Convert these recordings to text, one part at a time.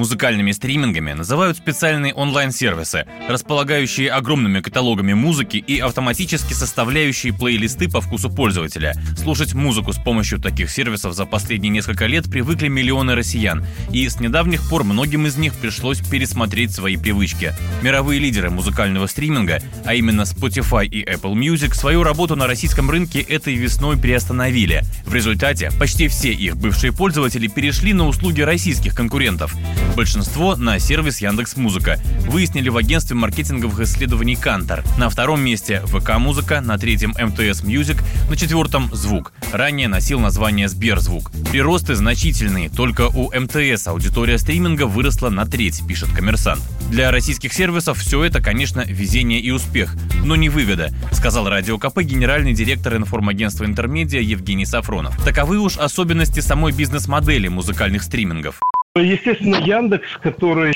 Музыкальными стримингами называют специальные онлайн-сервисы, располагающие огромными каталогами музыки и автоматически составляющие плейлисты по вкусу пользователя. Слушать музыку с помощью таких сервисов за последние несколько лет привыкли миллионы россиян, и с недавних пор многим из них пришлось пересмотреть свои привычки. Мировые лидеры музыкального стриминга, а именно Spotify и Apple Music, свою работу на российском рынке этой весной приостановили. В результате почти все их бывшие пользователи перешли на услуги российских конкурентов. Большинство на сервис Яндекс Музыка. Выяснили в агентстве маркетинговых исследований Kantar. На втором месте ВК Музыка, на третьем МТС Music, на четвертом Звук. Ранее носил название Сберзвук. Приросты значительные, только у МТС аудитория стриминга выросла на треть, пишет коммерсант. Для российских сервисов все это, конечно, везение и успех, но не выгода, сказал Радио КП генеральный директор информагентства Интермедиа Евгений Сафронов. Таковы уж особенности самой бизнес-модели музыкальных стримингов. Естественно, Яндекс, который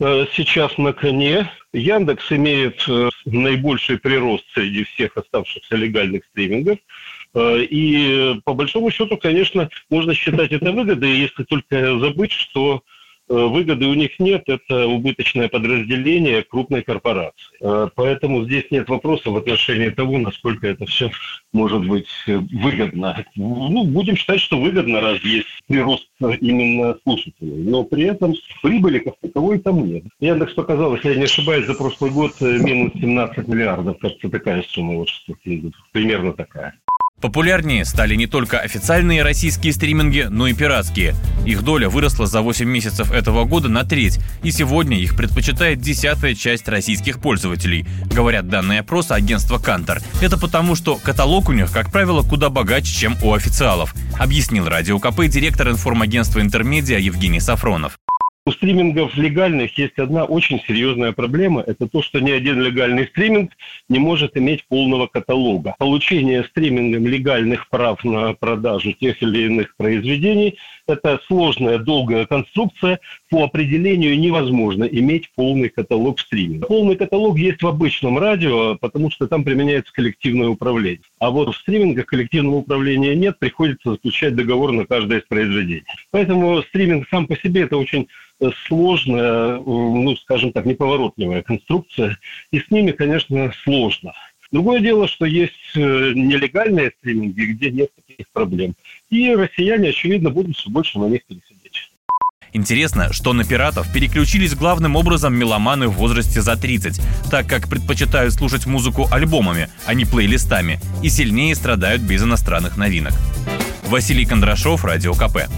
э, сейчас на коне. Яндекс имеет э, наибольший прирост среди всех оставшихся легальных стримингов. Э, и по большому счету, конечно, можно считать это выгодой, если только забыть, что выгоды у них нет, это убыточное подразделение крупной корпорации. Э, поэтому здесь нет вопроса в отношении того, насколько это все может быть э, выгодно. Ну, будем считать, что выгодно, раз есть прирост именно слушателей. Но при этом прибыли как таковой там нет. Яндекс показал, если я не ошибаюсь, за прошлый год минус 17 миллиардов. Кажется, такая сумма, вот что примерно такая. Популярнее стали не только официальные российские стриминги, но и пиратские. Их доля выросла за 8 месяцев этого года на треть, и сегодня их предпочитает десятая часть российских пользователей, говорят данные опроса агентства Кантор. Это потому, что каталог у них, как правило, куда богаче, чем у официалов, объяснил Радио КП директор информагентства Интермедиа Евгений Сафронов. У стримингов легальных есть одна очень серьезная проблема. Это то, что ни один легальный стриминг не может иметь полного каталога. Получение стримингом легальных прав на продажу тех или иных произведений – это сложная, долгая конструкция. По определению невозможно иметь полный каталог стриминга. Полный каталог есть в обычном радио, потому что там применяется коллективное управление. А вот в стримингах коллективного управления нет, приходится заключать договор на каждое из произведений. Поэтому стриминг сам по себе – это очень сложная, ну, скажем так, неповоротливая конструкция, и с ними, конечно, сложно. Другое дело, что есть э, нелегальные стриминги, где нет таких проблем. И россияне, очевидно, будут все больше на них пересидеть. Интересно, что на пиратов переключились главным образом меломаны в возрасте за 30, так как предпочитают слушать музыку альбомами, а не плейлистами, и сильнее страдают без иностранных новинок. Василий Кондрашов, Радио КП.